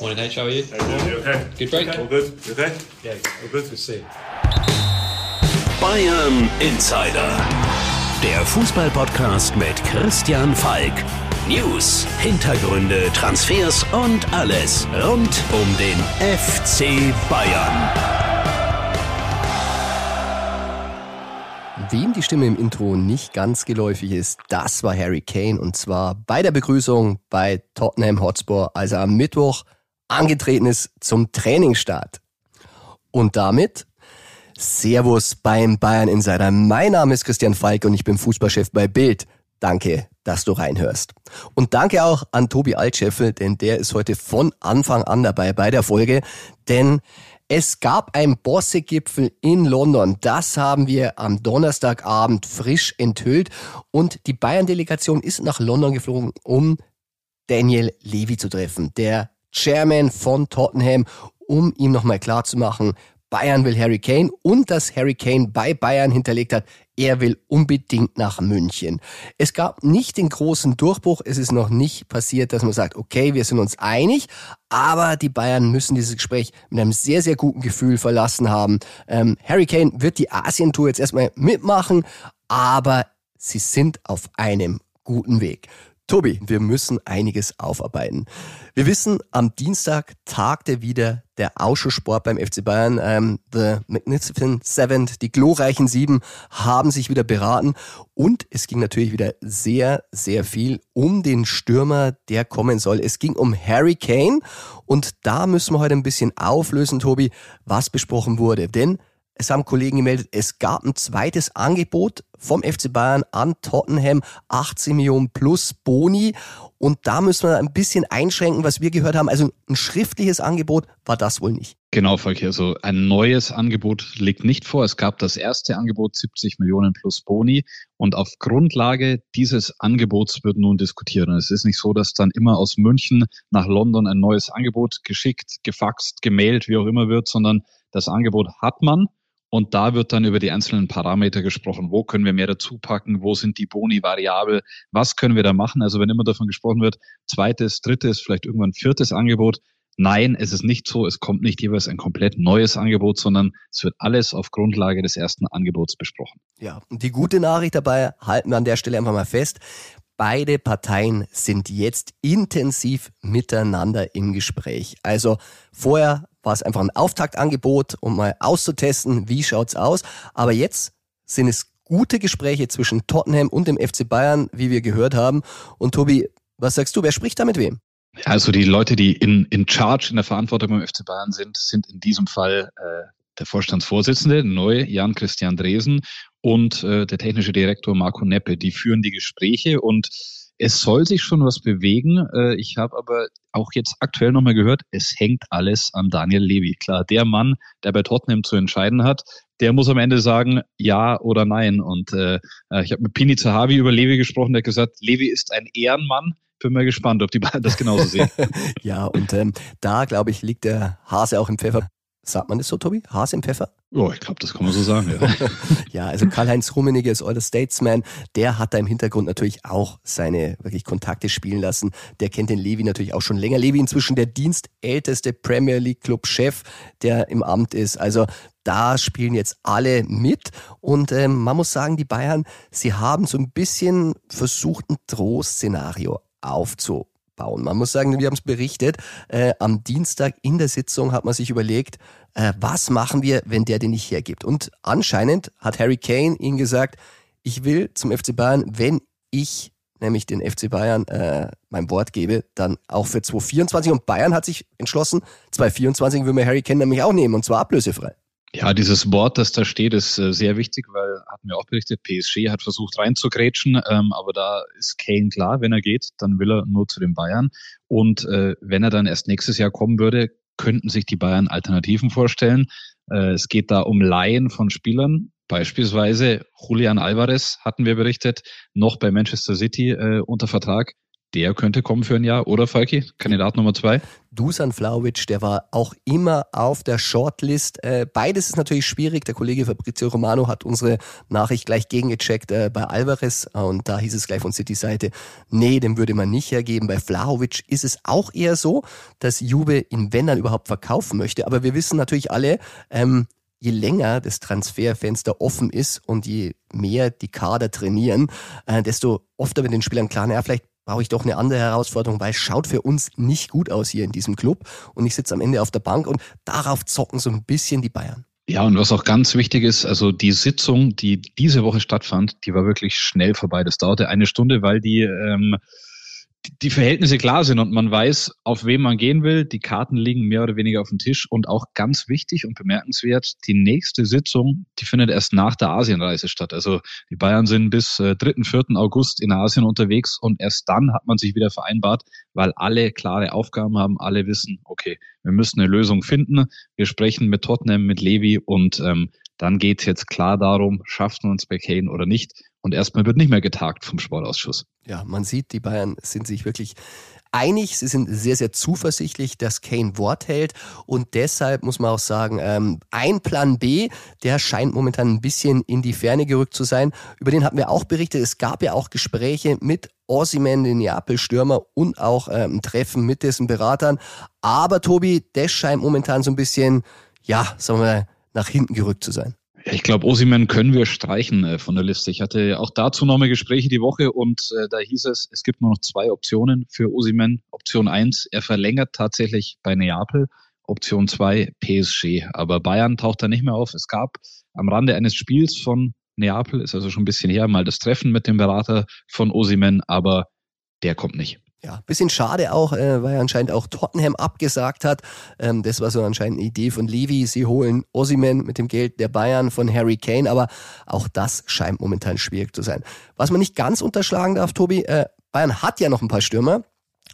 Morning, H. How are you? Hey, you okay? Good break? All good? You okay? Yeah, all good to see. Bayern Insider. Der Fußballpodcast mit Christian Falk. News, Hintergründe, Transfers und alles rund um den FC Bayern. Wem die Stimme im Intro nicht ganz geläufig ist, das war Harry Kane und zwar bei der Begrüßung bei Tottenham Hotspur, als er am Mittwoch angetreten ist zum Trainingsstart. Und damit Servus beim Bayern Insider. Mein Name ist Christian Falk und ich bin Fußballchef bei Bild. Danke, dass du reinhörst. Und danke auch an Tobi Altscheffel, denn der ist heute von Anfang an dabei bei der Folge, denn es gab ein Bosse-Gipfel in London. Das haben wir am Donnerstagabend frisch enthüllt. Und die Bayern-Delegation ist nach London geflogen, um Daniel Levy zu treffen, der Chairman von Tottenham, um ihm nochmal klarzumachen, Bayern will Harry Kane und dass Harry Kane bei Bayern hinterlegt hat, er will unbedingt nach München. Es gab nicht den großen Durchbruch, es ist noch nicht passiert, dass man sagt, okay, wir sind uns einig, aber die Bayern müssen dieses Gespräch mit einem sehr, sehr guten Gefühl verlassen haben. Ähm, Harry Kane wird die Asientour jetzt erstmal mitmachen, aber sie sind auf einem guten Weg. Tobi, wir müssen einiges aufarbeiten. Wir wissen, am Dienstag tagte wieder der Ausschusssport beim FC Bayern. Ähm, the Magnificent Seven, die glorreichen Sieben, haben sich wieder beraten. Und es ging natürlich wieder sehr, sehr viel um den Stürmer, der kommen soll. Es ging um Harry Kane. Und da müssen wir heute ein bisschen auflösen, Tobi, was besprochen wurde. Denn es haben Kollegen gemeldet, es gab ein zweites Angebot vom FC Bayern an Tottenham, 18 Millionen plus Boni. Und da müssen wir ein bisschen einschränken, was wir gehört haben. Also ein schriftliches Angebot war das wohl nicht. Genau, Volker. Also ein neues Angebot liegt nicht vor. Es gab das erste Angebot 70 Millionen plus Boni. Und auf Grundlage dieses Angebots wird nun diskutiert. Und es ist nicht so, dass dann immer aus München nach London ein neues Angebot geschickt, gefaxt, gemailt, wie auch immer wird, sondern das Angebot hat man. Und da wird dann über die einzelnen Parameter gesprochen. Wo können wir mehr dazu packen? Wo sind die Boni variabel? Was können wir da machen? Also wenn immer davon gesprochen wird, zweites, drittes, vielleicht irgendwann viertes Angebot. Nein, es ist nicht so. Es kommt nicht jeweils ein komplett neues Angebot, sondern es wird alles auf Grundlage des ersten Angebots besprochen. Ja, und die gute Nachricht dabei halten wir an der Stelle einfach mal fest. Beide Parteien sind jetzt intensiv miteinander im Gespräch. Also vorher war es einfach ein Auftaktangebot, um mal auszutesten, wie schaut's aus. Aber jetzt sind es gute Gespräche zwischen Tottenham und dem FC Bayern, wie wir gehört haben. Und Tobi, was sagst du, wer spricht da mit wem? Also die Leute, die in, in Charge, in der Verantwortung beim FC Bayern sind, sind in diesem Fall äh, der Vorstandsvorsitzende, neu Jan Christian Dresen und äh, der technische Direktor Marco Neppe. Die führen die Gespräche und es soll sich schon was bewegen. Äh, ich habe aber auch jetzt aktuell nochmal gehört, es hängt alles an Daniel Levy. Klar, der Mann, der bei Tottenham zu entscheiden hat, der muss am Ende sagen, ja oder nein. Und äh, ich habe mit Pini Zahavi über Levy gesprochen, der hat gesagt, Levy ist ein Ehrenmann. Bin mal gespannt, ob die beiden das genauso sehen. ja, und ähm, da, glaube ich, liegt der Hase auch im Pfeffer. Sagt man das so, Tobi? Hase im Pfeffer? Ja, ich glaube, das kann man so sagen. Ja, ja also Karl-Heinz Rummenigge ist All Statesman. Der hat da im Hintergrund natürlich auch seine wirklich Kontakte spielen lassen. Der kennt den Levi natürlich auch schon länger. Levi inzwischen der dienstälteste Premier League Club Chef, der im Amt ist. Also da spielen jetzt alle mit. Und ähm, man muss sagen, die Bayern, sie haben so ein bisschen versucht, ein Drohszenario aufzubauen bauen. Man muss sagen, wir haben es berichtet, äh, am Dienstag in der Sitzung hat man sich überlegt, äh, was machen wir, wenn der den nicht hergibt. Und anscheinend hat Harry Kane ihnen gesagt, ich will zum FC Bayern, wenn ich nämlich den FC Bayern äh, mein Wort gebe, dann auch für 2024. Und Bayern hat sich entschlossen, 2024 will man Harry Kane nämlich auch nehmen, und zwar ablösefrei. Ja, dieses Wort, das da steht, ist äh, sehr wichtig, weil hatten wir auch berichtet, PSG hat versucht reinzugrätschen, ähm, aber da ist Kane klar, wenn er geht, dann will er nur zu den Bayern. Und äh, wenn er dann erst nächstes Jahr kommen würde, könnten sich die Bayern Alternativen vorstellen. Äh, es geht da um Laien von Spielern. Beispielsweise Julian Alvarez hatten wir berichtet, noch bei Manchester City äh, unter Vertrag der könnte kommen für ein Jahr, oder Falki? Kandidat Nummer zwei? Dusan Vlaovic, der war auch immer auf der Shortlist. Äh, beides ist natürlich schwierig. Der Kollege Fabrizio Romano hat unsere Nachricht gleich gegengecheckt äh, bei Alvarez und da hieß es gleich von City-Seite, nee, dem würde man nicht hergeben. Bei Vlaovic ist es auch eher so, dass Juve ihn, wenn dann überhaupt, verkaufen möchte. Aber wir wissen natürlich alle, ähm, je länger das Transferfenster offen ist und je mehr die Kader trainieren, äh, desto öfter wird den Spielern klar, naja, vielleicht brauche ich doch eine andere Herausforderung, weil es schaut für uns nicht gut aus hier in diesem Club und ich sitze am Ende auf der Bank und darauf zocken so ein bisschen die Bayern. Ja, und was auch ganz wichtig ist, also die Sitzung, die diese Woche stattfand, die war wirklich schnell vorbei. Das dauerte eine Stunde, weil die ähm, die Verhältnisse klar sind und man weiß, auf wen man gehen will. Die Karten liegen mehr oder weniger auf dem Tisch und auch ganz wichtig und bemerkenswert, die nächste Sitzung, die findet erst nach der Asienreise statt. Also die Bayern sind bis äh, 3., 4. August in Asien unterwegs und erst dann hat man sich wieder vereinbart, weil alle klare Aufgaben haben, alle wissen, okay, wir müssen eine Lösung finden. Wir sprechen mit Tottenham, mit Levi und ähm, dann geht es jetzt klar darum, schaffen wir uns bei Kane oder nicht. Und erstmal wird nicht mehr getagt vom Sportausschuss. Ja, man sieht, die Bayern sind sich wirklich einig. Sie sind sehr, sehr zuversichtlich, dass Kane Wort hält. Und deshalb muss man auch sagen, ähm, ein Plan B, der scheint momentan ein bisschen in die Ferne gerückt zu sein. Über den hatten wir auch berichtet. Es gab ja auch Gespräche mit Ossiman, den Neapel-Stürmer, und auch ähm, ein Treffen mit dessen Beratern. Aber Tobi, das scheint momentan so ein bisschen, ja, sagen wir mal, nach hinten gerückt zu sein. Ich glaube, Osimen können wir streichen äh, von der Liste. Ich hatte auch dazu nochmal Gespräche die Woche und äh, da hieß es, es gibt nur noch zwei Optionen für Osimen. Option eins, er verlängert tatsächlich bei Neapel. Option zwei, PSG. Aber Bayern taucht da nicht mehr auf. Es gab am Rande eines Spiels von Neapel, ist also schon ein bisschen her, mal das Treffen mit dem Berater von Osimen, aber der kommt nicht. Ja, bisschen schade auch, äh, weil anscheinend auch Tottenham abgesagt hat. Ähm, das war so anscheinend eine Idee von Levy. Sie holen Ossiman mit dem Geld der Bayern von Harry Kane, aber auch das scheint momentan schwierig zu sein. Was man nicht ganz unterschlagen darf, Tobi, äh, Bayern hat ja noch ein paar Stürmer.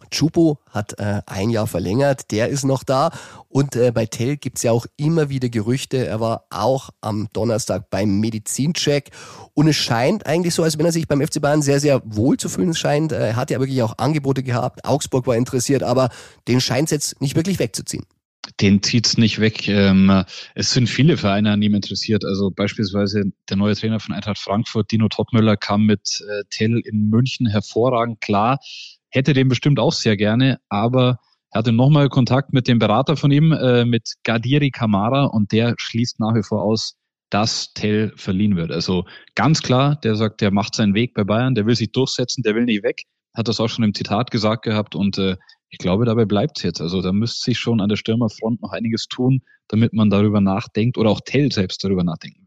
Chupo hat äh, ein Jahr verlängert, der ist noch da. Und äh, bei Tell gibt's ja auch immer wieder Gerüchte. Er war auch am Donnerstag beim Medizincheck. Und es scheint eigentlich so, als wenn er sich beim FC Bayern sehr, sehr wohl zu fühlen scheint. Er hat ja wirklich auch Angebote gehabt. Augsburg war interessiert, aber den scheint es jetzt nicht wirklich wegzuziehen. Den zieht's nicht weg. Ähm, es sind viele Vereine an ihm interessiert. Also beispielsweise der neue Trainer von Eintracht Frankfurt, Dino Topmüller, kam mit äh, Tell in München hervorragend klar hätte den bestimmt auch sehr gerne, aber er hatte nochmal Kontakt mit dem Berater von ihm, äh, mit Gadiri Kamara, und der schließt nach wie vor aus, dass Tell verliehen wird. Also ganz klar, der sagt, der macht seinen Weg bei Bayern, der will sich durchsetzen, der will nicht weg. Hat das auch schon im Zitat gesagt gehabt und äh, ich glaube, dabei bleibt es jetzt. Also da müsste sich schon an der Stürmerfront noch einiges tun, damit man darüber nachdenkt oder auch Tell selbst darüber nachdenken.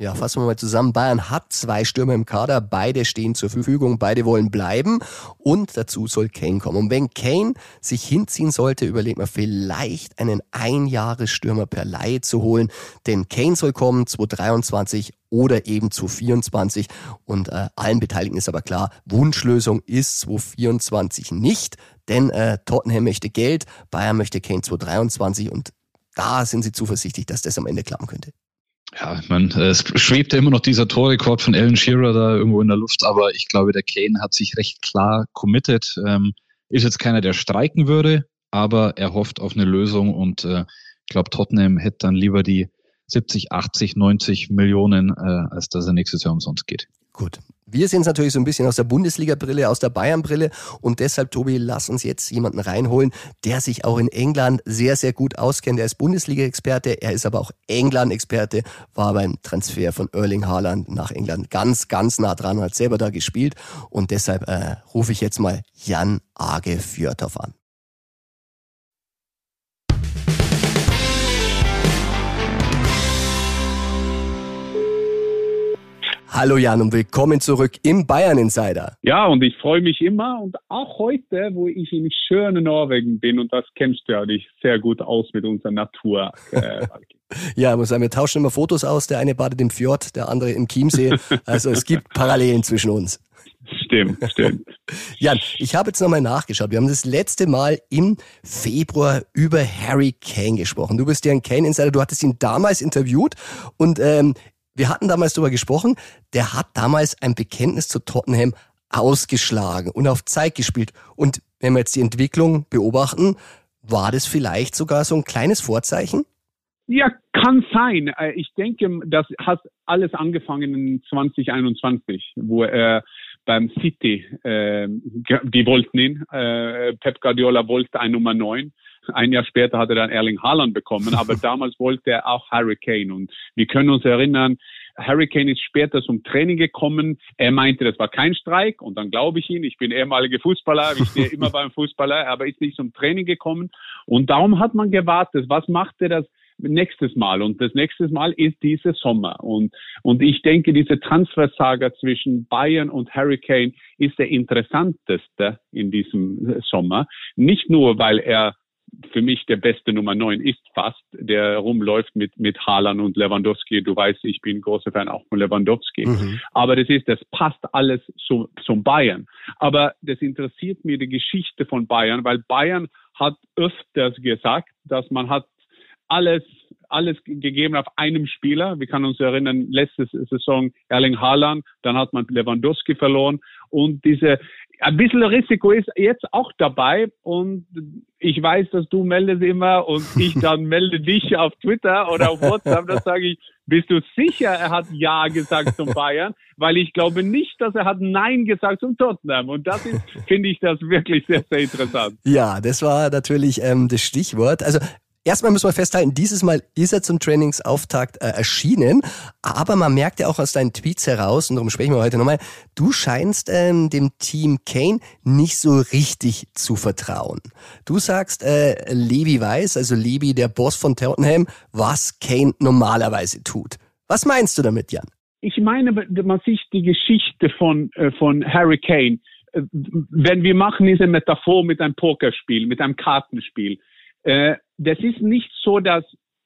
Ja, fassen wir mal zusammen. Bayern hat zwei Stürmer im Kader, beide stehen zur Verfügung, beide wollen bleiben. Und dazu soll Kane kommen. Und wenn Kane sich hinziehen sollte, überlegt man vielleicht einen Einjahresstürmer per Laie zu holen, denn Kane soll kommen 2023 oder eben 2024 und äh, allen Beteiligten ist aber klar, Wunschlösung ist 2024 nicht, denn äh, Tottenham möchte Geld, Bayern möchte Kane 2023 und da sind sie zuversichtlich, dass das am Ende klappen könnte. Ja, ich meine, es schwebte immer noch dieser Torrekord von Alan Shearer da irgendwo in der Luft, aber ich glaube, der Kane hat sich recht klar committed. Ähm, ist jetzt keiner, der streiken würde, aber er hofft auf eine Lösung und äh, ich glaube, Tottenham hätte dann lieber die 70, 80, 90 Millionen, äh, als dass er nächstes Jahr umsonst geht. Gut. Wir sehen es natürlich so ein bisschen aus der Bundesliga-Brille, aus der Bayern-Brille und deshalb, Tobi, lass uns jetzt jemanden reinholen, der sich auch in England sehr, sehr gut auskennt. Er ist Bundesliga-Experte, er ist aber auch England-Experte, war beim Transfer von Erling Haaland nach England ganz, ganz nah dran hat selber da gespielt und deshalb äh, rufe ich jetzt mal Jan Age Fjörthoff an. Hallo Jan und willkommen zurück im Bayern Insider. Ja, und ich freue mich immer und auch heute, wo ich in schönen Norwegen bin und das kennst du ja dich sehr gut aus mit unserer Natur. Äh, ja, muss sagen, wir tauschen immer Fotos aus. Der eine badet im Fjord, der andere im Chiemsee. Also es gibt Parallelen zwischen uns. Stimmt, stimmt. Jan, ich habe jetzt nochmal nachgeschaut. Wir haben das letzte Mal im Februar über Harry Kane gesprochen. Du bist ja ein Kane-Insider, du hattest ihn damals interviewt und ähm, wir hatten damals darüber gesprochen, der hat damals ein Bekenntnis zu Tottenham ausgeschlagen und auf Zeit gespielt. Und wenn wir jetzt die Entwicklung beobachten, war das vielleicht sogar so ein kleines Vorzeichen? Ja, kann sein. Äh, ich denke, das hat alles angefangen in 2021, wo er beim City, äh, die wollten ihn, äh, Pep Guardiola wollte ein Nummer 9. Ein Jahr später hat er dann Erling Haaland bekommen, aber damals wollte er auch Harry Kane. Und wir können uns erinnern, Harry Kane ist später zum Training gekommen. Er meinte, das war kein Streik und dann glaube ich ihn. Ich bin ehemaliger Fußballer, ich stehe immer beim Fußballer, aber ist nicht zum Training gekommen. Und darum hat man gewartet. Was machte das? nächstes Mal. Und das nächste Mal ist dieser Sommer. Und, und ich denke, diese Transfersaga zwischen Bayern und Hurricane ist der interessanteste in diesem Sommer. Nicht nur, weil er für mich der beste Nummer 9 ist fast, der rumläuft mit, mit Haaland und Lewandowski. Du weißt, ich bin großer Fan auch von Lewandowski. Mhm. Aber das ist, das passt alles zu, zum Bayern. Aber das interessiert mir die Geschichte von Bayern, weil Bayern hat öfters gesagt, dass man hat alles alles gegeben auf einem Spieler. Wir können uns erinnern, letzte Saison Erling Haaland, dann hat man Lewandowski verloren und diese ein bisschen Risiko ist jetzt auch dabei und ich weiß, dass du meldest immer und ich dann melde dich auf Twitter oder auf WhatsApp, da sage ich, bist du sicher, er hat Ja gesagt zum Bayern? Weil ich glaube nicht, dass er hat Nein gesagt zum Tottenham. Und das ist, finde ich, das wirklich sehr, sehr interessant. Ja, das war natürlich ähm, das Stichwort. Also Erstmal müssen wir festhalten, dieses Mal ist er zum Trainingsauftakt äh, erschienen, aber man merkt ja auch aus deinen Tweets heraus, und darum sprechen wir heute nochmal, du scheinst ähm, dem Team Kane nicht so richtig zu vertrauen. Du sagst, äh, Levi weiß, also Levi, der Boss von Tottenham, was Kane normalerweise tut. Was meinst du damit, Jan? Ich meine, man sieht die Geschichte von, äh, von Harry Kane. Äh, wenn wir machen diese Metaphor mit einem Pokerspiel, mit einem Kartenspiel, äh, das ist nicht so, dass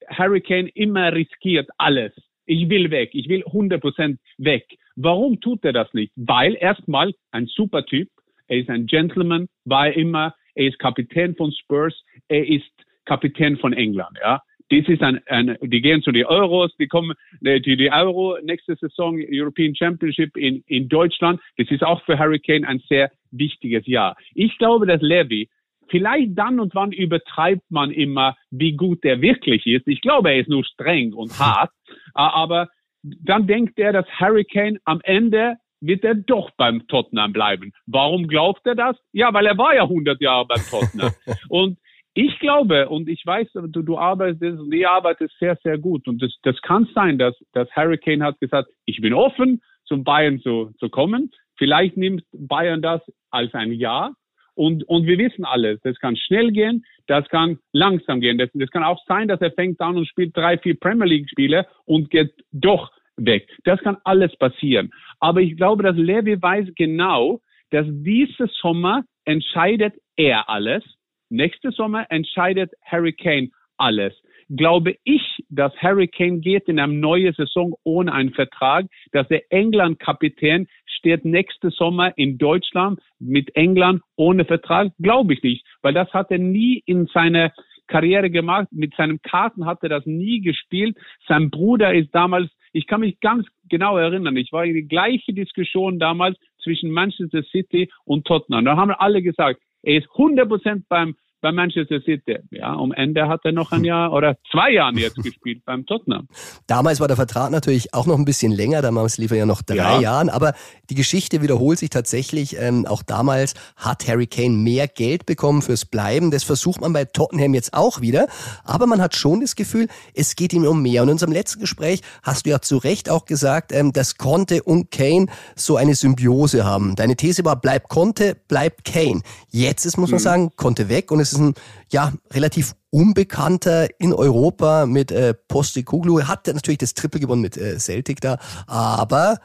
Hurricane immer riskiert alles. Ich will weg, ich will 100% weg. Warum tut er das nicht? Weil erstmal ein super Typ, er ist ein Gentleman, war er immer, er ist Kapitän von Spurs, er ist Kapitän von England, ja. Das ist ein, ein, die gehen zu den Euros, die kommen, die, die Euro nächste Saison, European Championship in, in Deutschland. Das ist auch für Hurricane ein sehr wichtiges Jahr. Ich glaube, dass Levy Vielleicht dann und wann übertreibt man immer, wie gut der wirklich ist. Ich glaube, er ist nur streng und hart. Aber dann denkt er, dass Hurricane am Ende wird er doch beim Tottenham bleiben. Warum glaubt er das? Ja, weil er war ja 100 Jahre beim Tottenham. und ich glaube, und ich weiß, du, du arbeitest und ich arbeite sehr, sehr gut. Und das, das kann sein, dass, dass Hurricane hat gesagt, ich bin offen, zum Bayern zu, zu kommen. Vielleicht nimmt Bayern das als ein Ja. Und, und wir wissen alles, das kann schnell gehen, das kann langsam gehen. Das, das kann auch sein, dass er fängt an und spielt drei, vier Premier League Spiele und geht doch weg. Das kann alles passieren. Aber ich glaube, dass Levi weiß genau, dass dieses Sommer entscheidet er alles. Nächste Sommer entscheidet Harry Kane alles glaube ich, dass Harry Kane geht in eine neue Saison ohne einen Vertrag, dass der England-Kapitän steht nächste Sommer in Deutschland mit England ohne Vertrag, glaube ich nicht, weil das hat er nie in seiner Karriere gemacht. Mit seinem Karten hat er das nie gespielt. Sein Bruder ist damals, ich kann mich ganz genau erinnern, ich war in die gleiche Diskussion damals zwischen Manchester City und Tottenham. Da haben alle gesagt, er ist 100 Prozent beim bei Manchester City. Ja, am Ende hat er noch ein Jahr oder zwei Jahre jetzt gespielt beim Tottenham. Damals war der Vertrag natürlich auch noch ein bisschen länger, damals lief er ja noch drei ja. Jahren, aber die Geschichte wiederholt sich tatsächlich. Ähm, auch damals hat Harry Kane mehr Geld bekommen fürs Bleiben. Das versucht man bei Tottenham jetzt auch wieder, aber man hat schon das Gefühl, es geht ihm um mehr. Und in unserem letzten Gespräch hast du ja zu Recht auch gesagt, ähm, dass Conte und Kane so eine Symbiose haben. Deine These war, bleibt Conte, bleibt Kane. Jetzt ist, muss man mhm. sagen, Conte weg und es ist ein ja, relativ unbekannter in Europa mit äh, Postecoglou. Hat natürlich das Triple gewonnen mit äh, Celtic da. Aber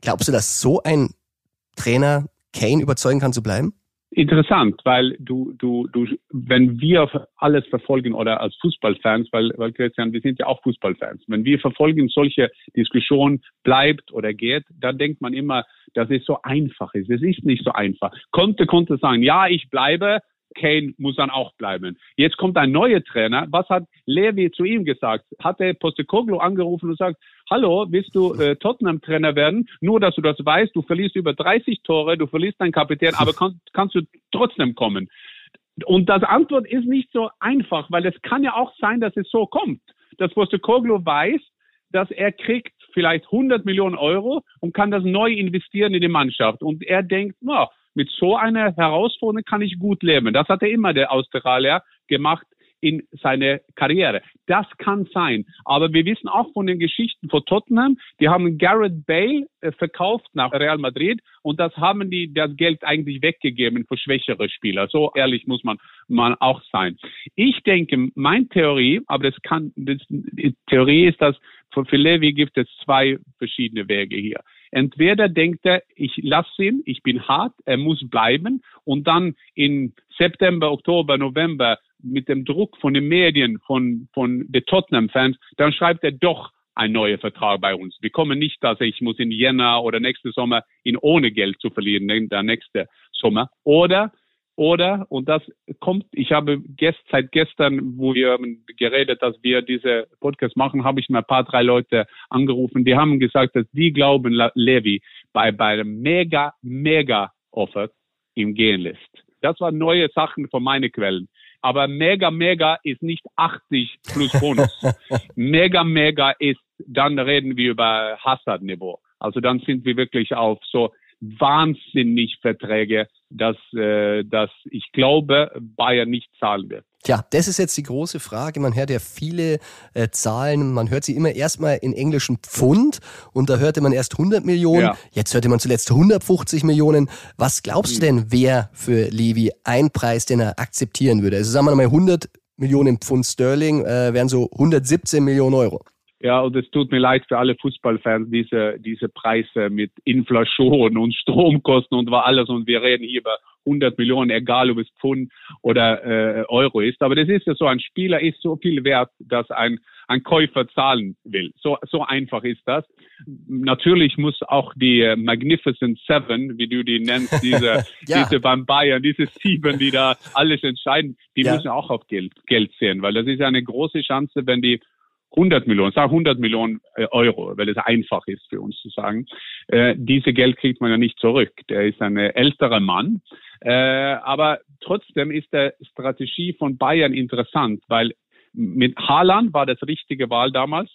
glaubst du, dass so ein Trainer Kane überzeugen kann zu bleiben? Interessant, weil du, du, du, wenn wir alles verfolgen oder als Fußballfans, weil, weil Christian, wir sind ja auch Fußballfans, wenn wir verfolgen solche Diskussionen bleibt oder geht, dann denkt man immer, dass es so einfach ist. Es ist nicht so einfach. Konnte, konnte sagen, ja, ich bleibe, Kane muss dann auch bleiben. Jetzt kommt ein neuer Trainer. Was hat Levi zu ihm gesagt? Hat er Postecoglou angerufen und sagt, hallo, willst du äh, Tottenham-Trainer werden? Nur, dass du das weißt, du verlierst über 30 Tore, du verlierst deinen Kapitän, aber kann, kannst du trotzdem kommen. Und das Antwort ist nicht so einfach, weil es kann ja auch sein, dass es so kommt, dass Postecoglou weiß, dass er kriegt vielleicht 100 Millionen Euro und kann das neu investieren in die Mannschaft. Und er denkt, na, mit so einer Herausforderung kann ich gut leben. Das hat er immer, der Australier, gemacht in seiner Karriere. Das kann sein. Aber wir wissen auch von den Geschichten von Tottenham, die haben Garrett Bale äh, verkauft nach Real Madrid und das haben die das Geld eigentlich weggegeben für schwächere Spieler. So ehrlich muss man, man auch sein. Ich denke, meine Theorie, aber das kann, das, die Theorie ist, dass für, für Levi gibt es zwei verschiedene Wege hier. Entweder denkt er, ich lasse ihn, ich bin hart, er muss bleiben und dann in September, Oktober, November mit dem Druck von den Medien, von, von den Tottenham-Fans, dann schreibt er doch ein neuer Vertrag bei uns. Wir kommen nicht, dass ich muss in Jänner oder nächsten Sommer ihn ohne Geld zu verlieren, der nächste Sommer. Oder oder, und das kommt, ich habe gest, seit gestern, wo wir geredet, dass wir diese Podcast machen, habe ich mal ein paar, drei Leute angerufen, die haben gesagt, dass die glauben, Levi bei, bei einem mega, mega Offer ihm gehen lässt. Das waren neue Sachen von meinen Quellen. Aber mega, mega ist nicht 80 plus Bonus. mega, mega ist, dann reden wir über Hazard-Niveau. Also dann sind wir wirklich auf so wahnsinnig Verträge, dass, äh, dass ich glaube, Bayern nicht zahlen wird. Tja, das ist jetzt die große Frage. Man hört ja viele äh, Zahlen. Man hört sie immer erstmal in englischen Pfund und da hörte man erst 100 Millionen. Ja. Jetzt hörte man zuletzt 150 Millionen. Was glaubst du hm. denn, wer für Levi ein Preis, den er akzeptieren würde? Also sagen wir mal 100 Millionen Pfund Sterling äh, wären so 117 Millionen Euro. Ja, und es tut mir leid für alle Fußballfans, diese, diese Preise mit Inflation und Stromkosten und war alles. Und wir reden hier über 100 Millionen, egal ob es Pfund oder äh, Euro ist. Aber das ist ja so, ein Spieler ist so viel wert, dass ein, ein Käufer zahlen will. So, so einfach ist das. Natürlich muss auch die äh, Magnificent Seven, wie du die nennst, diese, ja. diese beim Bayern, diese sieben, die da alles entscheiden, die ja. müssen auch auf Geld, Geld sehen, weil das ist eine große Chance, wenn die 100 Millionen, sag 100 Millionen äh, Euro, weil es einfach ist für uns zu sagen. Äh, diese Geld kriegt man ja nicht zurück. Der ist ein älterer Mann. Äh, aber trotzdem ist der Strategie von Bayern interessant, weil mit Haaland war das richtige Wahl damals.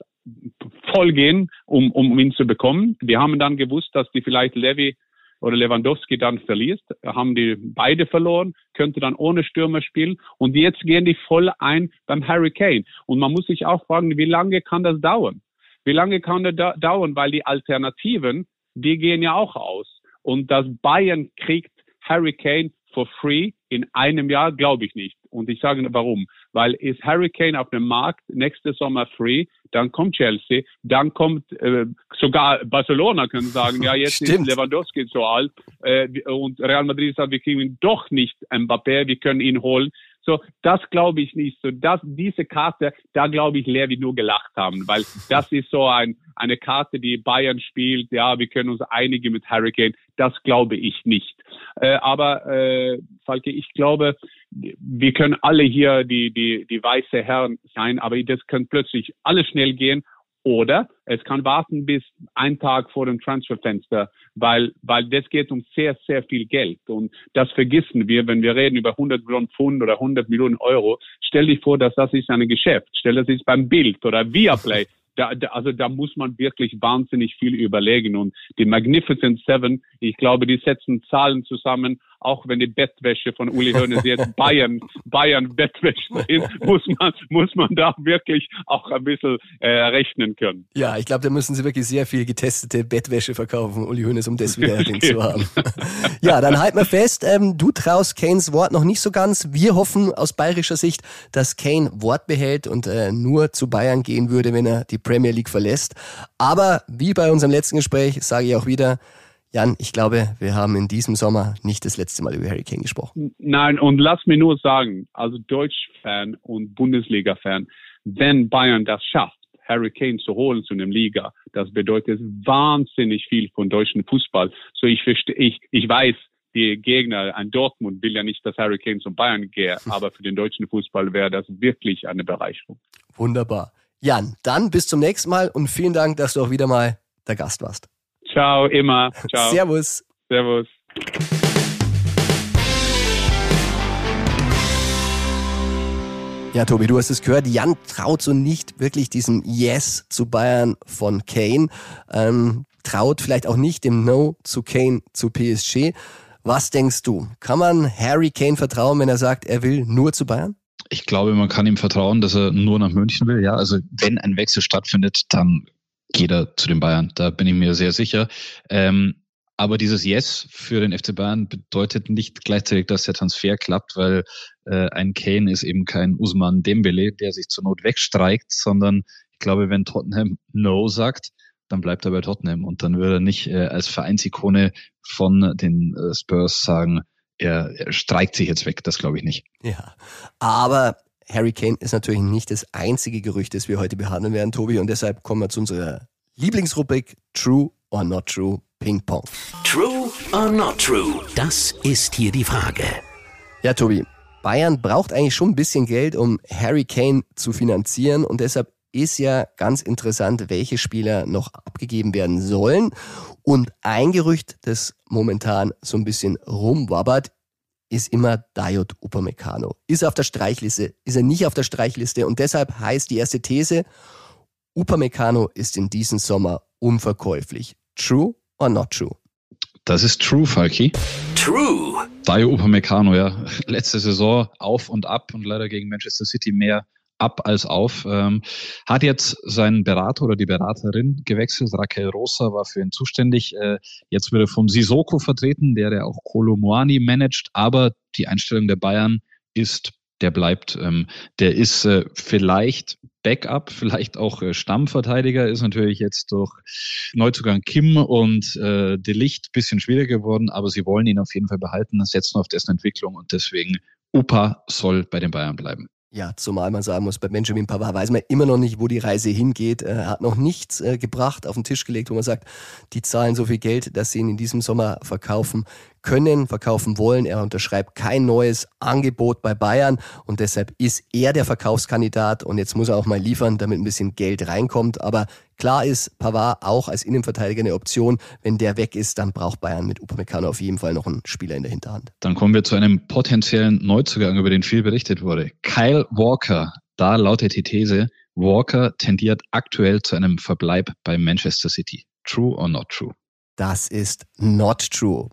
Voll gehen, um, um ihn zu bekommen. Wir haben dann gewusst, dass die vielleicht Levy oder Lewandowski dann verliest, haben die beide verloren, könnte dann ohne Stürmer spielen und jetzt gehen die voll ein beim Hurricane. Und man muss sich auch fragen, wie lange kann das dauern? Wie lange kann das da dauern? Weil die Alternativen, die gehen ja auch aus. Und dass Bayern kriegt Hurricane for free in einem Jahr, glaube ich nicht. Und ich sage warum. Weil ist Hurricane auf dem Markt nächste Sommer free, dann kommt Chelsea, dann kommt äh, sogar Barcelona können sagen, ja jetzt Stimmt. ist Lewandowski so alt äh, und Real Madrid sagt, wir kriegen ihn doch nicht Mbappé, wir können ihn holen. So, das glaube ich nicht. So, das, diese Karte, da glaube ich, Levi nur gelacht haben, weil das ist so ein, eine Karte, die Bayern spielt. Ja, wir können uns einigen mit Hurricane. Das glaube ich nicht. Äh, aber, äh, Falke, ich glaube, wir können alle hier die, die, die weiße Herren sein, aber das kann plötzlich alles schnell gehen oder es kann warten bis ein Tag vor dem Transferfenster, weil, weil das geht um sehr, sehr viel Geld. Und das vergessen wir, wenn wir reden über 100 Millionen Pfund oder 100 Millionen Euro. Stell dich vor, dass das ist ein Geschäft. Stell das ist beim Bild oder Viaplay. Da, da, also da muss man wirklich wahnsinnig viel überlegen. Und die Magnificent Seven, ich glaube, die setzen Zahlen zusammen auch wenn die Bettwäsche von Uli Hoeneß jetzt Bayern, Bayern Bettwäsche ist, muss man, muss man da wirklich auch ein bisschen äh, rechnen können. Ja, ich glaube, da müssen sie wirklich sehr viel getestete Bettwäsche verkaufen, Uli Hoeneß, um das wieder drin zu haben. ja, dann halten wir fest, ähm, du traust Kanes Wort noch nicht so ganz. Wir hoffen aus bayerischer Sicht, dass Kane Wort behält und äh, nur zu Bayern gehen würde, wenn er die Premier League verlässt. Aber wie bei unserem letzten Gespräch sage ich auch wieder, Jan, ich glaube, wir haben in diesem Sommer nicht das letzte Mal über Harry Kane gesprochen. Nein, und lass mir nur sagen, also Deutsch-Fan und Bundesliga-Fan, wenn Bayern das schafft, Harry Kane zu holen zu einem Liga, das bedeutet wahnsinnig viel von deutschen Fußball. So ich verstehe, ich, ich weiß, die Gegner, ein Dortmund will ja nicht, dass Harry Kane zum Bayern gehe, aber für den deutschen Fußball wäre das wirklich eine Bereicherung. Wunderbar. Jan, dann bis zum nächsten Mal und vielen Dank, dass du auch wieder mal der Gast warst. Ciao, immer. Ciao. Servus. Servus. Ja, Tobi, du hast es gehört. Jan traut so nicht wirklich diesem Yes zu Bayern von Kane. Ähm, traut vielleicht auch nicht dem No zu Kane zu PSG. Was denkst du? Kann man Harry Kane vertrauen, wenn er sagt, er will nur zu Bayern? Ich glaube, man kann ihm vertrauen, dass er nur nach München will. Ja, also wenn ein Wechsel stattfindet, dann geht er zu den Bayern. Da bin ich mir sehr sicher. Ähm, aber dieses Yes für den FC Bayern bedeutet nicht gleichzeitig, dass der Transfer klappt, weil äh, ein Kane ist eben kein Usman Dembele, der sich zur Not wegstreikt, sondern ich glaube, wenn Tottenham No sagt, dann bleibt er bei Tottenham und dann würde er nicht äh, als Vereinsikone von den äh, Spurs sagen, er, er streikt sich jetzt weg. Das glaube ich nicht. Ja, aber Harry Kane ist natürlich nicht das einzige Gerücht, das wir heute behandeln werden, Tobi, und deshalb kommen wir zu unserer Lieblingsrubrik True or Not True Ping Pong. True or not true? Das ist hier die Frage. Ja, Tobi, Bayern braucht eigentlich schon ein bisschen Geld, um Harry Kane zu finanzieren und deshalb ist ja ganz interessant, welche Spieler noch abgegeben werden sollen. Und ein Gerücht, das momentan so ein bisschen rumwabbert, ist immer Diod Upamecano. Ist er auf der Streichliste? Ist er nicht auf der Streichliste? Und deshalb heißt die erste These, Upamecano ist in diesem Sommer unverkäuflich. True or not true? Das ist true, Falki. True. Dayo Upamecano, ja. Letzte Saison auf und ab und leider gegen Manchester City mehr ab als auf. Ähm, hat jetzt seinen Berater oder die Beraterin gewechselt. Raquel Rosa war für ihn zuständig. Äh, jetzt wird er vom Sisoko vertreten, der der auch Kolo Moani managt. Aber die Einstellung der Bayern ist der bleibt. Ähm, der ist äh, vielleicht Backup, vielleicht auch äh, Stammverteidiger, ist natürlich jetzt durch Neuzugang Kim und äh, De Licht bisschen schwieriger geworden, aber sie wollen ihn auf jeden Fall behalten, setzen auf dessen Entwicklung und deswegen Upa soll bei den Bayern bleiben. Ja, zumal man sagen muss, bei Benjamin Pavard weiß man immer noch nicht, wo die Reise hingeht. Er hat noch nichts äh, gebracht, auf den Tisch gelegt, wo man sagt, die zahlen so viel Geld, dass sie ihn in diesem Sommer verkaufen können, verkaufen wollen. Er unterschreibt kein neues Angebot bei Bayern und deshalb ist er der Verkaufskandidat und jetzt muss er auch mal liefern, damit ein bisschen Geld reinkommt. Aber klar ist, Pavard auch als Innenverteidiger eine Option. Wenn der weg ist, dann braucht Bayern mit Upamecano auf jeden Fall noch einen Spieler in der Hinterhand. Dann kommen wir zu einem potenziellen Neuzugang, über den viel berichtet wurde. Kyle Walker. Da lautet die These, Walker tendiert aktuell zu einem Verbleib bei Manchester City. True or not true? Das ist not true.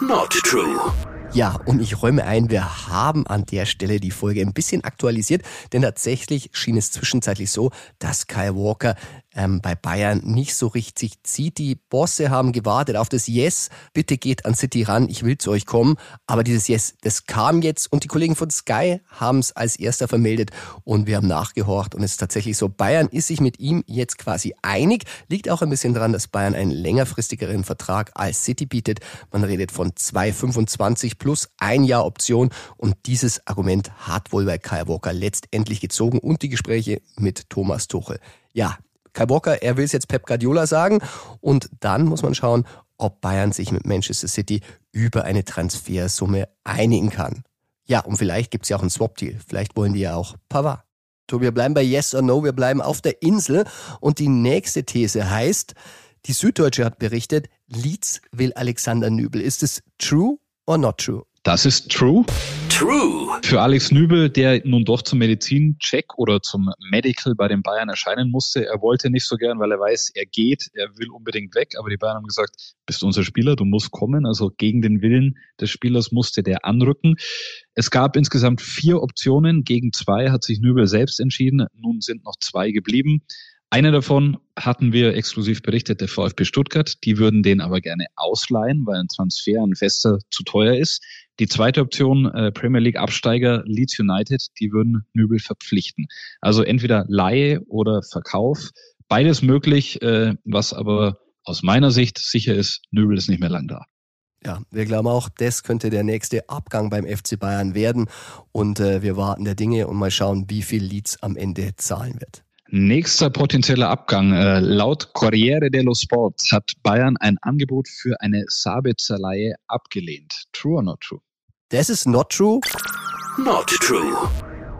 Not true. Ja, und ich räume ein, wir haben an der Stelle die Folge ein bisschen aktualisiert, denn tatsächlich schien es zwischenzeitlich so, dass Kyle Walker ähm, bei Bayern nicht so richtig zieht. Die Bosse haben gewartet auf das Yes, bitte geht an City ran, ich will zu euch kommen. Aber dieses Yes, das kam jetzt und die Kollegen von Sky haben es als erster vermeldet und wir haben nachgehorcht und es ist tatsächlich so, Bayern ist sich mit ihm jetzt quasi einig. Liegt auch ein bisschen daran, dass Bayern einen längerfristigeren Vertrag als City bietet. Man redet von 2,25 plus ein Jahr Option. Und dieses Argument hat wohl bei Kyle Walker letztendlich gezogen und die Gespräche mit Thomas Tuchel. Ja, Kyle Walker, er will es jetzt Pep Guardiola sagen. Und dann muss man schauen, ob Bayern sich mit Manchester City über eine Transfersumme einigen kann. Ja, und vielleicht gibt es ja auch einen Swap-Deal. Vielleicht wollen die ja auch Pavard. So, wir bleiben bei Yes or No, wir bleiben auf der Insel. Und die nächste These heißt, die Süddeutsche hat berichtet, Leeds will Alexander Nübel. Ist es true or not true? Das ist true. True. Für Alex Nübel, der nun doch zum Medizincheck oder zum Medical bei den Bayern erscheinen musste, er wollte nicht so gern, weil er weiß, er geht, er will unbedingt weg, aber die Bayern haben gesagt, bist unser Spieler, du musst kommen. Also gegen den Willen des Spielers musste der anrücken. Es gab insgesamt vier Optionen, gegen zwei hat sich Nübel selbst entschieden, nun sind noch zwei geblieben. Eine davon hatten wir exklusiv berichtet, der VfB Stuttgart. Die würden den aber gerne ausleihen, weil ein Transfer, ein Fester zu teuer ist. Die zweite Option, äh, Premier League Absteiger Leeds United, die würden Nübel verpflichten. Also entweder Laie oder Verkauf. Beides möglich, äh, was aber aus meiner Sicht sicher ist, Nübel ist nicht mehr lang da. Ja, wir glauben auch, das könnte der nächste Abgang beim FC Bayern werden. Und äh, wir warten der Dinge und mal schauen, wie viel Leeds am Ende zahlen wird. Nächster potenzieller Abgang. Äh, laut Corriere dello Sport hat Bayern ein Angebot für eine Sabitzer-Leihe abgelehnt. True or not true? Das ist not true. Not true.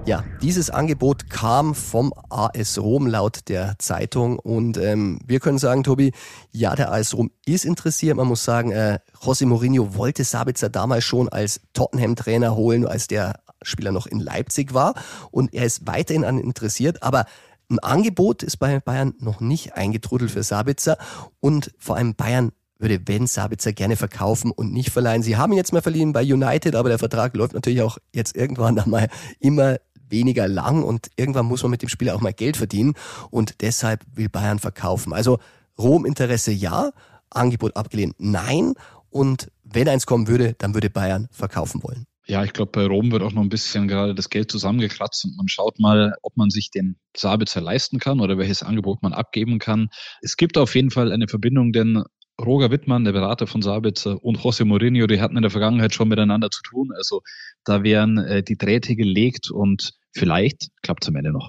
Ja, dieses Angebot kam vom AS Rom laut der Zeitung und ähm, wir können sagen, Tobi, ja, der AS Rom ist interessiert. Man muss sagen, äh, José Mourinho wollte Sabitzer damals schon als Tottenham-Trainer holen, als der Spieler noch in Leipzig war und er ist weiterhin an interessiert, aber ein Angebot ist bei Bayern noch nicht eingetrudelt für Sabitzer und vor allem Bayern würde Ben Sabitzer gerne verkaufen und nicht verleihen. Sie haben ihn jetzt mal verliehen bei United, aber der Vertrag läuft natürlich auch jetzt irgendwann einmal immer weniger lang und irgendwann muss man mit dem Spieler auch mal Geld verdienen und deshalb will Bayern verkaufen. Also Rom Interesse ja, Angebot abgelehnt nein und wenn eins kommen würde, dann würde Bayern verkaufen wollen. Ja, ich glaube, bei Rom wird auch noch ein bisschen gerade das Geld zusammengekratzt und man schaut mal, ob man sich den Sabitzer leisten kann oder welches Angebot man abgeben kann. Es gibt auf jeden Fall eine Verbindung, denn Roger Wittmann, der Berater von Sabitzer und José Mourinho, die hatten in der Vergangenheit schon miteinander zu tun. Also da wären äh, die Drähte gelegt und vielleicht klappt es am Ende noch.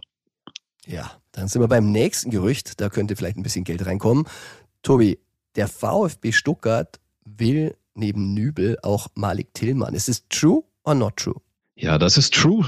Ja, dann sind wir beim nächsten Gerücht. Da könnte vielleicht ein bisschen Geld reinkommen. Tobi, der VfB Stuttgart will neben Nübel auch Malik Tillmann. Ist es true or not true? Ja, das ist true.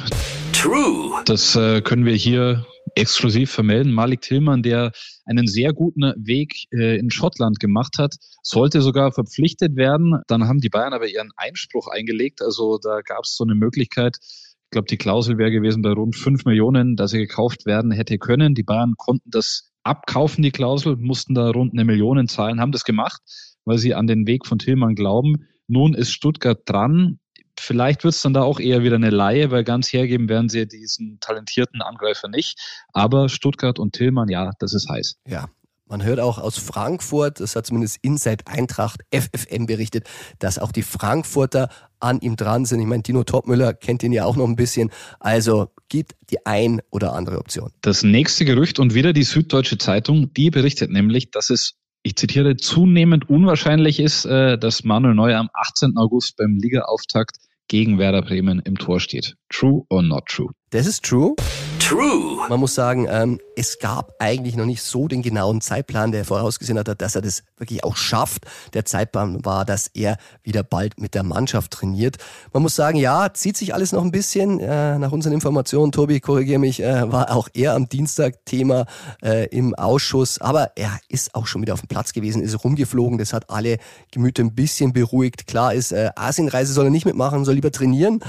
True. Das äh, können wir hier exklusiv vermelden. Malik Tillmann, der einen sehr guten Weg äh, in Schottland gemacht hat, sollte sogar verpflichtet werden. Dann haben die Bayern aber ihren Einspruch eingelegt. Also da gab es so eine Möglichkeit. Ich glaube, die Klausel wäre gewesen bei rund fünf Millionen, dass er gekauft werden hätte können. Die Bayern konnten das abkaufen, die Klausel, mussten da rund eine Million zahlen, haben das gemacht, weil sie an den Weg von Tillmann glauben. Nun ist Stuttgart dran. Vielleicht wird es dann da auch eher wieder eine Laie, weil ganz hergeben werden sie diesen talentierten Angreifer nicht. Aber Stuttgart und Tillmann, ja, das ist heiß. Ja, man hört auch aus Frankfurt, das hat zumindest Inside Eintracht FFM berichtet, dass auch die Frankfurter an ihm dran sind. Ich meine, Dino Topmüller kennt ihn ja auch noch ein bisschen. Also gibt die ein oder andere Option. Das nächste Gerücht und wieder die Süddeutsche Zeitung, die berichtet nämlich, dass es ich zitiere, zunehmend unwahrscheinlich ist, äh, dass Manuel Neuer am 18. August beim Ligaauftakt gegen Werder Bremen im Tor steht. True or not true? Das ist true. True. Man muss sagen, ähm, es gab eigentlich noch nicht so den genauen Zeitplan, der vorausgesehen hat, dass er das wirklich auch schafft. Der Zeitplan war, dass er wieder bald mit der Mannschaft trainiert. Man muss sagen, ja, zieht sich alles noch ein bisschen. Äh, nach unseren Informationen, Tobi, korrigiere mich, äh, war auch er am Dienstag Thema äh, im Ausschuss. Aber er ist auch schon wieder auf dem Platz gewesen, ist rumgeflogen. Das hat alle Gemüter ein bisschen beruhigt. Klar ist, äh, Asienreise soll er nicht mitmachen, soll lieber trainieren.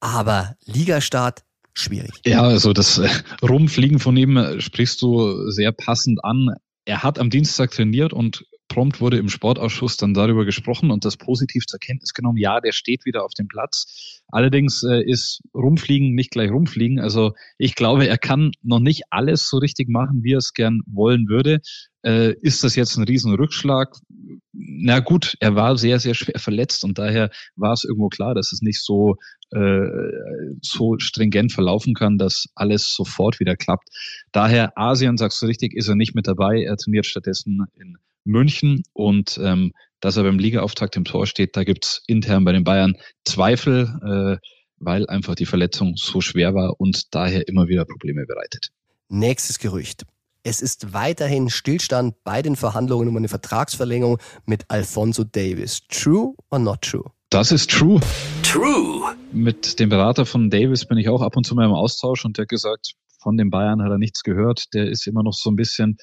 Aber Ligastart schwierig. Ja, also das äh, Rumfliegen von ihm äh, sprichst du sehr passend an. Er hat am Dienstag trainiert und prompt wurde im Sportausschuss dann darüber gesprochen und das positiv zur Kenntnis genommen. Ja, der steht wieder auf dem Platz. Allerdings äh, ist Rumfliegen nicht gleich Rumfliegen. Also ich glaube, er kann noch nicht alles so richtig machen, wie er es gern wollen würde. Äh, ist das jetzt ein Riesenrückschlag? Na gut, er war sehr, sehr schwer verletzt und daher war es irgendwo klar, dass es nicht so, äh, so stringent verlaufen kann, dass alles sofort wieder klappt. Daher Asien, sagst du richtig, ist er nicht mit dabei. Er trainiert stattdessen in München und ähm, dass er beim Ligaauftakt im Tor steht, da gibt's intern bei den Bayern Zweifel, äh, weil einfach die Verletzung so schwer war und daher immer wieder Probleme bereitet. Nächstes Gerücht. Es ist weiterhin Stillstand bei den Verhandlungen um eine Vertragsverlängerung mit Alfonso Davis. True or not true? Das ist true. True. Mit dem Berater von Davis bin ich auch ab und zu mal im Austausch und der hat gesagt, von den Bayern hat er nichts gehört. Der ist immer noch so ein bisschen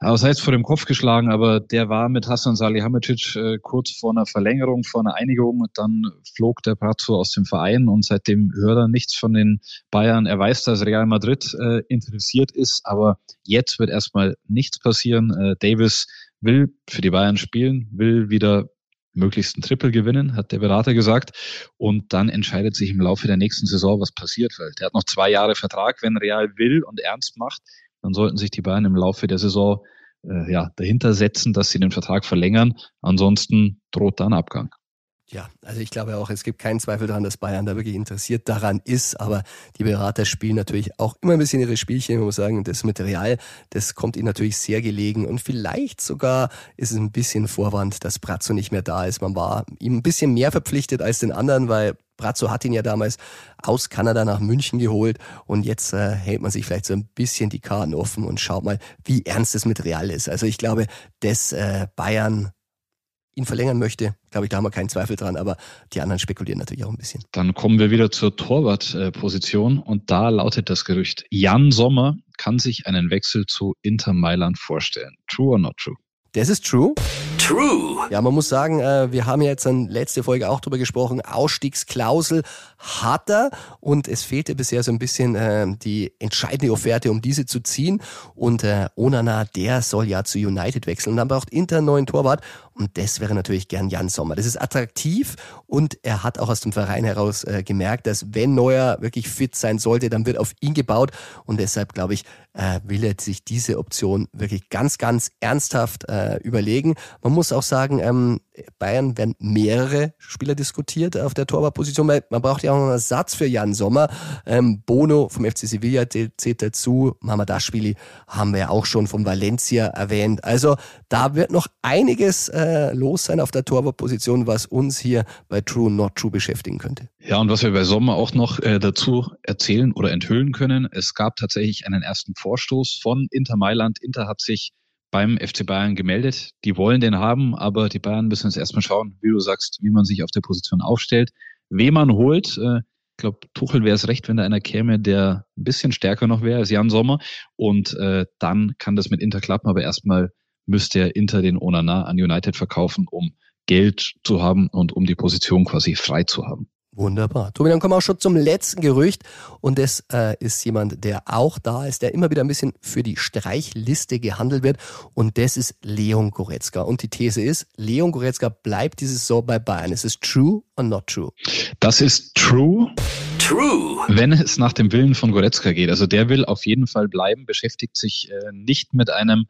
was heißt vor dem Kopf geschlagen, aber der war mit Hassan Salihamidzic äh, kurz vor einer Verlängerung, vor einer Einigung. Dann flog der Brazzo aus dem Verein und seitdem hört er nichts von den Bayern. Er weiß, dass Real Madrid äh, interessiert ist, aber jetzt wird erstmal nichts passieren. Äh, Davis will für die Bayern spielen, will wieder möglichst ein Triple gewinnen, hat der Berater gesagt. Und dann entscheidet sich im Laufe der nächsten Saison, was passiert, weil der hat noch zwei Jahre Vertrag. Wenn Real will und ernst macht, dann sollten sich die Bayern im Laufe der Saison äh, ja, dahinter setzen, dass sie den Vertrag verlängern. Ansonsten droht dann Abgang. Ja, also ich glaube auch, es gibt keinen Zweifel daran, dass Bayern da wirklich interessiert daran ist, aber die Berater spielen natürlich auch immer ein bisschen ihre Spielchen. Man muss sagen, das Material, das kommt ihnen natürlich sehr gelegen und vielleicht sogar ist es ein bisschen Vorwand, dass Brazzo nicht mehr da ist. Man war ihm ein bisschen mehr verpflichtet als den anderen, weil Brazzo hat ihn ja damals aus Kanada nach München geholt und jetzt äh, hält man sich vielleicht so ein bisschen die Karten offen und schaut mal, wie ernst es mit Real ist. Also ich glaube, dass äh, Bayern ihn verlängern möchte, glaube ich, da haben wir keinen Zweifel dran, aber die anderen spekulieren natürlich auch ein bisschen. Dann kommen wir wieder zur Torwartposition und da lautet das Gerücht, Jan Sommer kann sich einen Wechsel zu Inter Mailand vorstellen. True or not true? Das ist true. True. Ja, man muss sagen, äh, wir haben ja jetzt in letzte Folge auch drüber gesprochen, Ausstiegsklausel hat er und es fehlte bisher so ein bisschen äh, die entscheidende Offerte, um diese zu ziehen. Und äh, Onana, der soll ja zu United wechseln. Dann braucht Inter einen neuen Torwart und das wäre natürlich gern Jan Sommer. Das ist attraktiv und er hat auch aus dem Verein heraus äh, gemerkt, dass wenn Neuer wirklich fit sein sollte, dann wird auf ihn gebaut. Und deshalb, glaube ich, äh, will er sich diese Option wirklich ganz, ganz ernsthaft äh, überlegen. Man muss auch sagen, ähm, Bayern werden mehrere Spieler diskutiert auf der Torwartposition, weil man braucht ja auch einen Ersatz für Jan Sommer. Ähm, Bono vom FC Sevilla zählt dazu, Mamadashvili haben wir ja auch schon von Valencia erwähnt. Also da wird noch einiges äh, los sein auf der Torwartposition, was uns hier bei True Not True beschäftigen könnte. Ja, und was wir bei Sommer auch noch äh, dazu erzählen oder enthüllen können, es gab tatsächlich einen ersten Vorstoß von Inter Mailand. Inter hat sich beim FC Bayern gemeldet. Die wollen den haben, aber die Bayern müssen jetzt erstmal schauen, wie du sagst, wie man sich auf der Position aufstellt, wen man holt. Äh, ich glaube, Tuchel wäre es recht, wenn da einer käme, der ein bisschen stärker noch wäre als Jan Sommer. Und äh, dann kann das mit Inter klappen, aber erstmal müsste er Inter den Onana an United verkaufen, um Geld zu haben und um die Position quasi frei zu haben. Wunderbar. Tobi, dann kommen wir auch schon zum letzten Gerücht. Und das äh, ist jemand, der auch da ist, der immer wieder ein bisschen für die Streichliste gehandelt wird. Und das ist Leon Goretzka. Und die These ist, Leon Goretzka bleibt diese Saison bei Bayern. Ist es true or not true? Das ist true. True. Wenn es nach dem Willen von Goretzka geht. Also der will auf jeden Fall bleiben, beschäftigt sich äh, nicht mit einem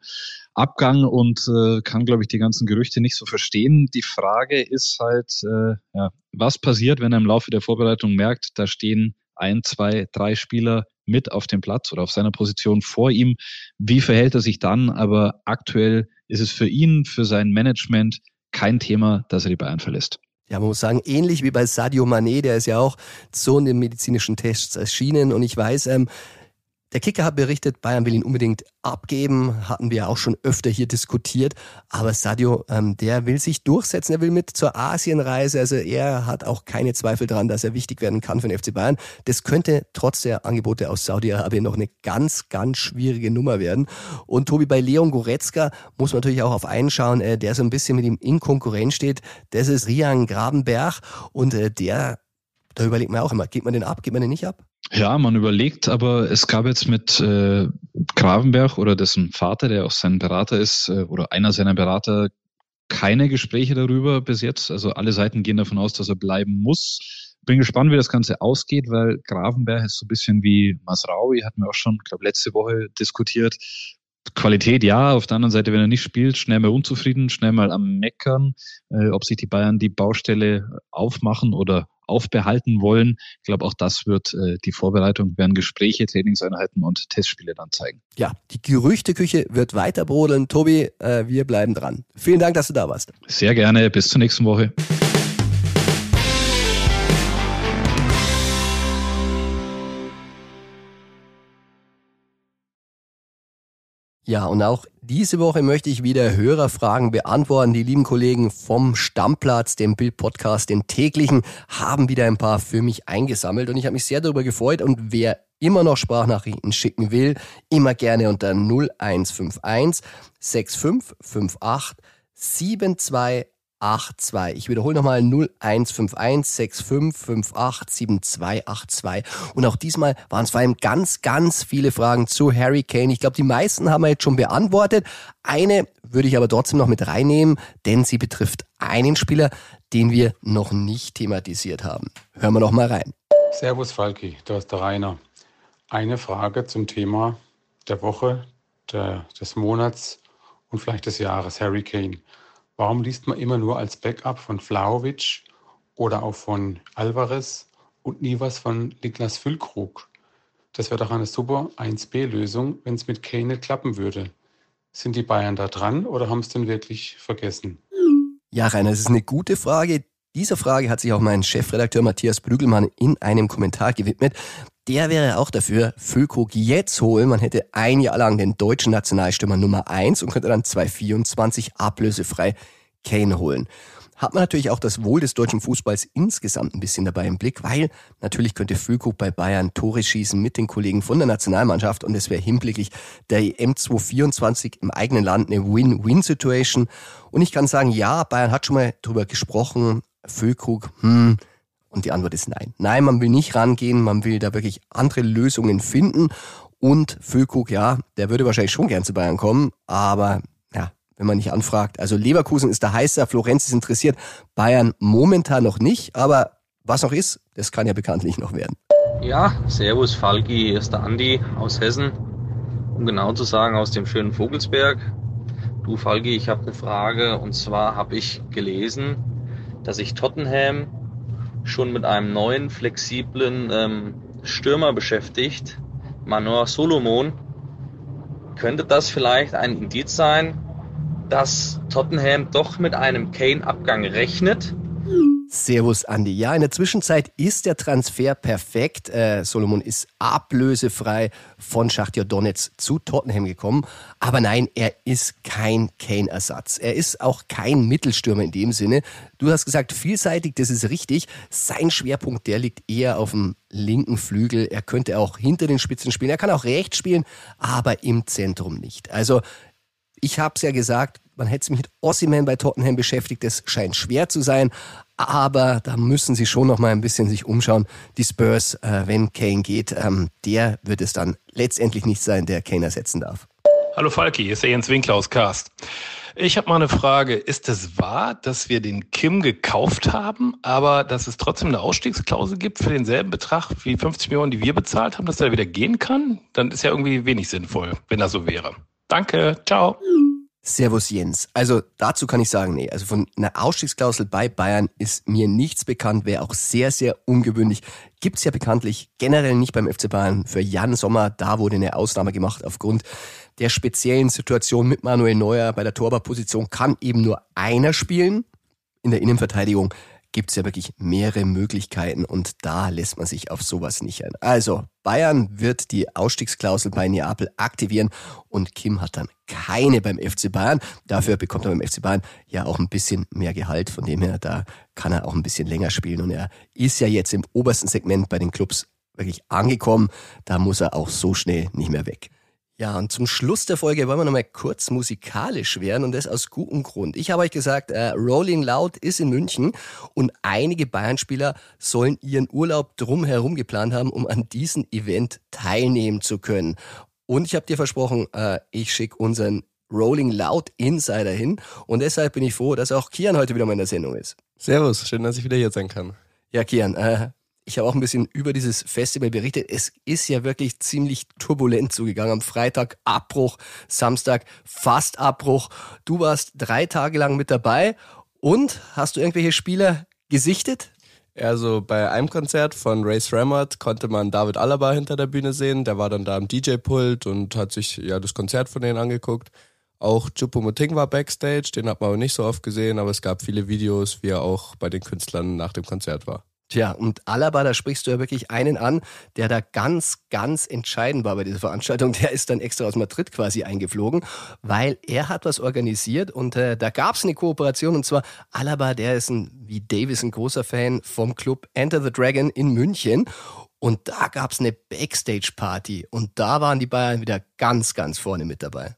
Abgang und äh, kann, glaube ich, die ganzen Gerüchte nicht so verstehen. Die Frage ist halt, äh, ja, was passiert, wenn er im Laufe der Vorbereitung merkt, da stehen ein, zwei, drei Spieler mit auf dem Platz oder auf seiner Position vor ihm. Wie verhält er sich dann? Aber aktuell ist es für ihn, für sein Management kein Thema, dass er die Bayern verlässt. Ja, man muss sagen, ähnlich wie bei Sadio Mané, der ist ja auch so in den medizinischen Tests erschienen. Und ich weiß, ähm, der Kicker hat berichtet, Bayern will ihn unbedingt abgeben, hatten wir auch schon öfter hier diskutiert. Aber Sadio, ähm, der will sich durchsetzen, er will mit zur Asienreise. Also er hat auch keine Zweifel daran, dass er wichtig werden kann für den FC Bayern. Das könnte trotz der Angebote aus Saudi-Arabien noch eine ganz, ganz schwierige Nummer werden. Und Tobi, bei Leon Goretzka muss man natürlich auch auf einen schauen, äh, der so ein bisschen mit ihm in Konkurrenz steht. Das ist Rian Grabenberg und äh, der, da überlegt man auch immer, geht man den ab, geht man den nicht ab? Ja, man überlegt, aber es gab jetzt mit äh, Gravenberg oder dessen Vater, der auch sein Berater ist, äh, oder einer seiner Berater, keine Gespräche darüber bis jetzt. Also alle Seiten gehen davon aus, dass er bleiben muss. Bin gespannt, wie das Ganze ausgeht, weil Gravenberg ist so ein bisschen wie Masraui, hatten wir auch schon, glaube letzte Woche diskutiert. Qualität, ja. Auf der anderen Seite, wenn er nicht spielt, schnell mal unzufrieden, schnell mal am Meckern, äh, ob sich die Bayern die Baustelle aufmachen oder aufbehalten wollen. Ich glaube, auch das wird äh, die Vorbereitung, werden Gespräche, Trainingseinheiten und Testspiele dann zeigen. Ja, die Gerüchteküche wird weiter brodeln. Tobi, äh, wir bleiben dran. Vielen Dank, dass du da warst. Sehr gerne. Bis zur nächsten Woche. Ja, und auch diese Woche möchte ich wieder Hörerfragen beantworten. Die lieben Kollegen vom Stammplatz, dem Bild-Podcast, den täglichen, haben wieder ein paar für mich eingesammelt und ich habe mich sehr darüber gefreut. Und wer immer noch Sprachnachrichten schicken will, immer gerne unter 0151 6558 72 82. Ich wiederhole nochmal 0151 6558 7282. Und auch diesmal waren es vor allem ganz, ganz viele Fragen zu Harry Kane. Ich glaube, die meisten haben wir jetzt schon beantwortet. Eine würde ich aber trotzdem noch mit reinnehmen, denn sie betrifft einen Spieler, den wir noch nicht thematisiert haben. Hören wir noch mal rein. Servus Falki, da ist der Rainer. Eine Frage zum Thema der Woche, der, des Monats und vielleicht des Jahres, Harry Kane. Warum liest man immer nur als Backup von Flauwitsch oder auch von Alvarez und nie was von Niklas Füllkrug? Das wäre doch eine super 1B-Lösung, wenn es mit Kane klappen würde. Sind die Bayern da dran oder haben es denn wirklich vergessen? Ja, Rainer, das ist eine gute Frage, Dieser Frage hat sich auch mein Chefredakteur Matthias Brügelmann in einem Kommentar gewidmet. Der wäre auch dafür, Füllkrug jetzt holen. Man hätte ein Jahr lang den deutschen Nationalstürmer Nummer eins und könnte dann 2024 ablösefrei Kane holen hat man natürlich auch das Wohl des deutschen Fußballs insgesamt ein bisschen dabei im Blick, weil natürlich könnte Füllkrug bei Bayern Tore schießen mit den Kollegen von der Nationalmannschaft und es wäre hinblicklich der EM 224 im eigenen Land eine Win-Win-Situation. Und ich kann sagen, ja, Bayern hat schon mal drüber gesprochen, Füllkrug, hm, und die Antwort ist nein. Nein, man will nicht rangehen, man will da wirklich andere Lösungen finden. Und Füllkrug, ja, der würde wahrscheinlich schon gern zu Bayern kommen, aber wenn man nicht anfragt. Also Leverkusen ist der heißer, Florenz ist interessiert, Bayern momentan noch nicht, aber was noch ist, das kann ja bekanntlich noch werden. Ja, Servus Falki, hier ist der Andi aus Hessen, um genau zu sagen aus dem schönen Vogelsberg. Du Falki, ich habe eine Frage und zwar habe ich gelesen, dass sich Tottenham schon mit einem neuen flexiblen ähm, Stürmer beschäftigt, Manor Solomon. Könnte das vielleicht ein Indiz sein, dass Tottenham doch mit einem Kane-Abgang rechnet. Servus, Andi. Ja, in der Zwischenzeit ist der Transfer perfekt. Äh, Solomon ist ablösefrei von Schachtja Donetsk zu Tottenham gekommen. Aber nein, er ist kein Kane-Ersatz. Er ist auch kein Mittelstürmer in dem Sinne. Du hast gesagt, vielseitig, das ist richtig. Sein Schwerpunkt, der liegt eher auf dem linken Flügel. Er könnte auch hinter den Spitzen spielen. Er kann auch rechts spielen, aber im Zentrum nicht. Also ich habe es ja gesagt, man hätte sich mit Ossiman bei Tottenham beschäftigt. Das scheint schwer zu sein, aber da müssen sie schon noch mal ein bisschen sich umschauen. Die Spurs, äh, wenn Kane geht, ähm, der wird es dann letztendlich nicht sein, der Kane ersetzen darf. Hallo Falki, hier ist der Jens Winkler aus Cast. Ich habe mal eine Frage. Ist es wahr, dass wir den Kim gekauft haben, aber dass es trotzdem eine Ausstiegsklausel gibt für denselben Betrag wie 50 Millionen, die wir bezahlt haben, dass er wieder gehen kann? Dann ist ja irgendwie wenig sinnvoll, wenn das so wäre. Danke, ciao. Servus Jens. Also dazu kann ich sagen, nee, also von einer Ausstiegsklausel bei Bayern ist mir nichts bekannt, wäre auch sehr, sehr ungewöhnlich. Gibt's ja bekanntlich generell nicht beim FC Bayern. Für Jan Sommer, da wurde eine Ausnahme gemacht aufgrund der speziellen Situation mit Manuel Neuer. Bei der Torwartposition kann eben nur einer spielen. In der Innenverteidigung gibt es ja wirklich mehrere Möglichkeiten und da lässt man sich auf sowas nicht ein. Also, Bayern wird die Ausstiegsklausel bei Neapel aktivieren und Kim hat dann keine beim FC Bayern. Dafür bekommt er beim FC Bayern ja auch ein bisschen mehr Gehalt. Von dem her, da kann er auch ein bisschen länger spielen und er ist ja jetzt im obersten Segment bei den Clubs wirklich angekommen. Da muss er auch so schnell nicht mehr weg. Ja, und zum Schluss der Folge wollen wir nochmal kurz musikalisch werden und das aus gutem Grund. Ich habe euch gesagt, äh, Rolling Loud ist in München und einige Bayern-Spieler sollen ihren Urlaub drumherum geplant haben, um an diesem Event teilnehmen zu können. Und ich habe dir versprochen, äh, ich schicke unseren Rolling Loud Insider hin und deshalb bin ich froh, dass auch Kian heute wieder mal in der Sendung ist. Servus, schön, dass ich wieder hier sein kann. Ja, Kian, äh, ich habe auch ein bisschen über dieses Festival berichtet. Es ist ja wirklich ziemlich turbulent zugegangen. Am Freitag Abbruch, Samstag fast Abbruch. Du warst drei Tage lang mit dabei und hast du irgendwelche Spieler gesichtet? Also bei einem Konzert von Race Rammert konnte man David Alaba hinter der Bühne sehen. Der war dann da am DJ-Pult und hat sich ja das Konzert von denen angeguckt. Auch Chupomoting war Backstage, den hat man aber nicht so oft gesehen, aber es gab viele Videos, wie er auch bei den Künstlern nach dem Konzert war. Tja, und Alaba, da sprichst du ja wirklich einen an, der da ganz, ganz entscheidend war bei dieser Veranstaltung. Der ist dann extra aus Madrid quasi eingeflogen, weil er hat was organisiert und äh, da gab's eine Kooperation und zwar Alaba, der ist ein, wie Davis, ein großer Fan vom Club Enter the Dragon in München und da gab's eine Backstage-Party und da waren die Bayern wieder ganz, ganz vorne mit dabei.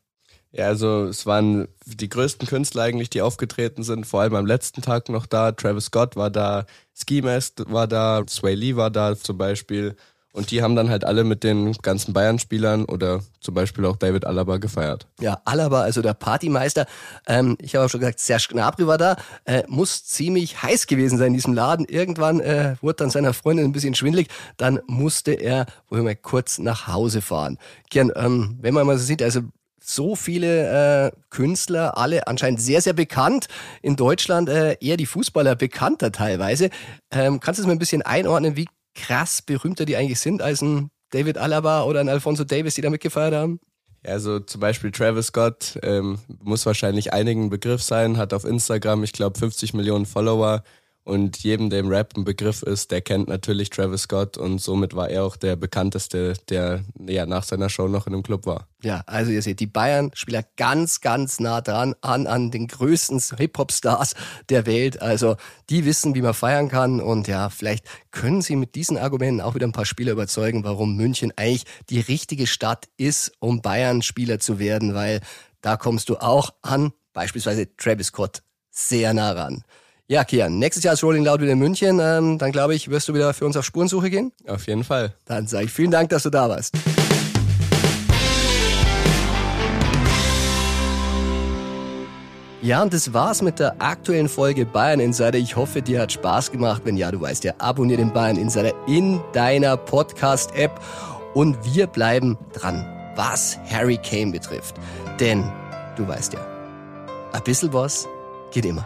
Ja, also es waren die größten Künstler eigentlich, die aufgetreten sind, vor allem am letzten Tag noch da. Travis Scott war da, Ski Mask war da, Sway Lee war da zum Beispiel. Und die haben dann halt alle mit den ganzen Bayern-Spielern oder zum Beispiel auch David Alaba gefeiert. Ja, Alaba, also der Partymeister. Ähm, ich habe auch schon gesagt, Serge Gnabry war da. Äh, muss ziemlich heiß gewesen sein in diesem Laden. Irgendwann äh, wurde dann seiner Freundin ein bisschen schwindlig. Dann musste er wohl mal kurz nach Hause fahren. Gern, ähm, wenn man mal so sieht, also so viele äh, Künstler, alle anscheinend sehr, sehr bekannt. In Deutschland äh, eher die Fußballer bekannter teilweise. Ähm, kannst du es mal ein bisschen einordnen, wie krass berühmter die eigentlich sind als ein David Alaba oder ein Alfonso Davis, die da mitgefeiert haben? Also zum Beispiel Travis Scott ähm, muss wahrscheinlich einigen Begriff sein, hat auf Instagram, ich glaube, 50 Millionen Follower Und jedem, dem Rap ein Begriff ist, der kennt natürlich Travis Scott und somit war er auch der bekannteste, der ja nach seiner Show noch in dem Club war. Ja, also ihr seht, die Bayern-Spieler ganz, ganz nah dran an, an den größten Hip-Hop-Stars der Welt. Also die wissen, wie man feiern kann. Und ja, vielleicht können sie mit diesen Argumenten auch wieder ein paar Spieler überzeugen, warum München eigentlich die richtige Stadt ist, um Bayern-Spieler zu werden, weil da kommst du auch an, beispielsweise Travis Scott, sehr nah ran. Ja, Kian, nächstes Jahr ist Rolling Loud wieder in München. Ähm, dann glaube ich, wirst du wieder für uns auf Spurensuche gehen? Auf jeden Fall. Dann sage ich vielen Dank, dass du da warst. Ja, und das war's mit der aktuellen Folge Bayern Insider. Ich hoffe, dir hat Spaß gemacht. Wenn ja, du weißt ja, abonniere den Bayern Insider in deiner Podcast-App. Und wir bleiben dran, was Harry Kane betrifft. Denn, du weißt ja, ein bisschen was geht immer.